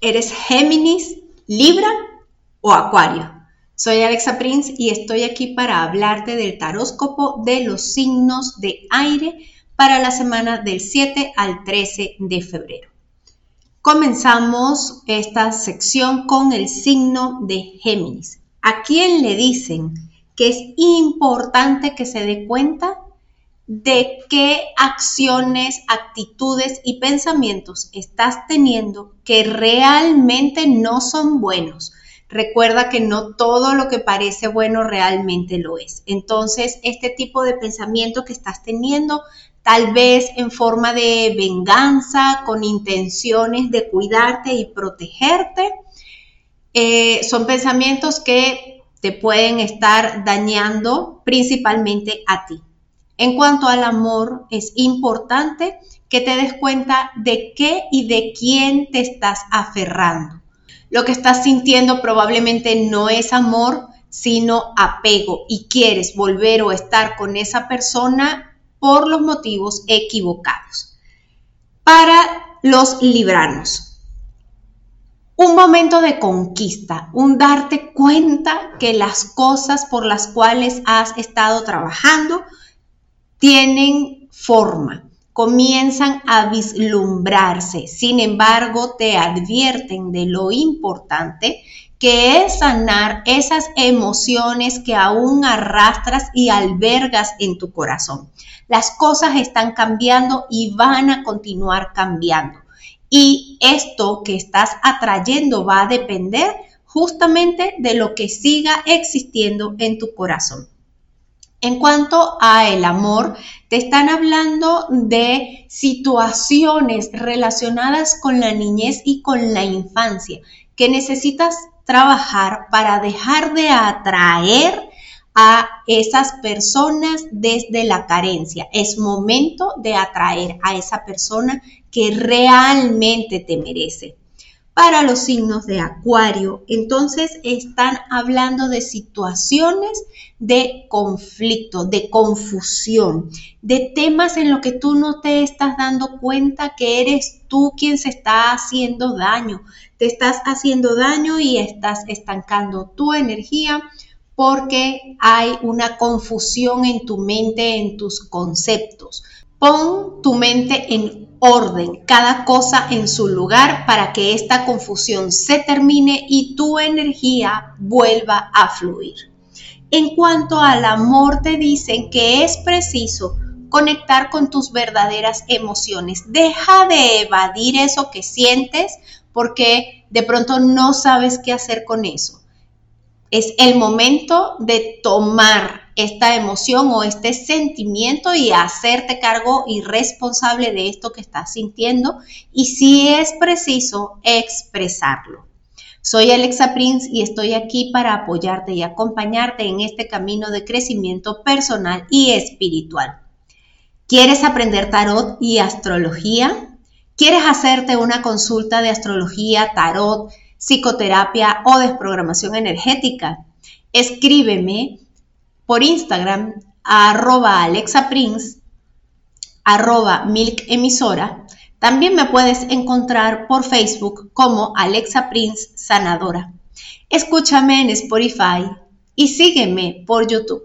¿Eres Géminis, Libra o Acuario? Soy Alexa Prince y estoy aquí para hablarte del taróscopo de los signos de aire para la semana del 7 al 13 de febrero. Comenzamos esta sección con el signo de Géminis. ¿A quién le dicen que es importante que se dé cuenta de qué acciones, actitudes y pensamientos estás teniendo que realmente no son buenos. Recuerda que no todo lo que parece bueno realmente lo es. Entonces, este tipo de pensamiento que estás teniendo, tal vez en forma de venganza, con intenciones de cuidarte y protegerte, eh, son pensamientos que te pueden estar dañando principalmente a ti. En cuanto al amor, es importante que te des cuenta de qué y de quién te estás aferrando. Lo que estás sintiendo probablemente no es amor, sino apego y quieres volver o estar con esa persona por los motivos equivocados. Para los libranos, un momento de conquista, un darte cuenta que las cosas por las cuales has estado trabajando tienen forma, comienzan a vislumbrarse. Sin embargo, te advierten de lo importante que es sanar esas emociones que aún arrastras y albergas en tu corazón. Las cosas están cambiando y van a continuar cambiando. Y esto que estás atrayendo va a depender justamente de lo que siga existiendo en tu corazón. En cuanto a el amor, te están hablando de situaciones relacionadas con la niñez y con la infancia que necesitas trabajar para dejar de atraer a esas personas desde la carencia. Es momento de atraer a esa persona que realmente te merece para los signos de Acuario. Entonces están hablando de situaciones de conflicto, de confusión, de temas en los que tú no te estás dando cuenta que eres tú quien se está haciendo daño. Te estás haciendo daño y estás estancando tu energía porque hay una confusión en tu mente, en tus conceptos. Pon tu mente en orden, cada cosa en su lugar para que esta confusión se termine y tu energía vuelva a fluir. En cuanto al amor, te dicen que es preciso conectar con tus verdaderas emociones. Deja de evadir eso que sientes porque de pronto no sabes qué hacer con eso. Es el momento de tomar esta emoción o este sentimiento y hacerte cargo y responsable de esto que estás sintiendo y si es preciso expresarlo. Soy Alexa Prince y estoy aquí para apoyarte y acompañarte en este camino de crecimiento personal y espiritual. ¿Quieres aprender tarot y astrología? ¿Quieres hacerte una consulta de astrología, tarot, psicoterapia o desprogramación energética? Escríbeme por Instagram arroba alexaprince, arroba milk emisora. También me puedes encontrar por Facebook como Alexa Prince Sanadora. Escúchame en Spotify y sígueme por YouTube.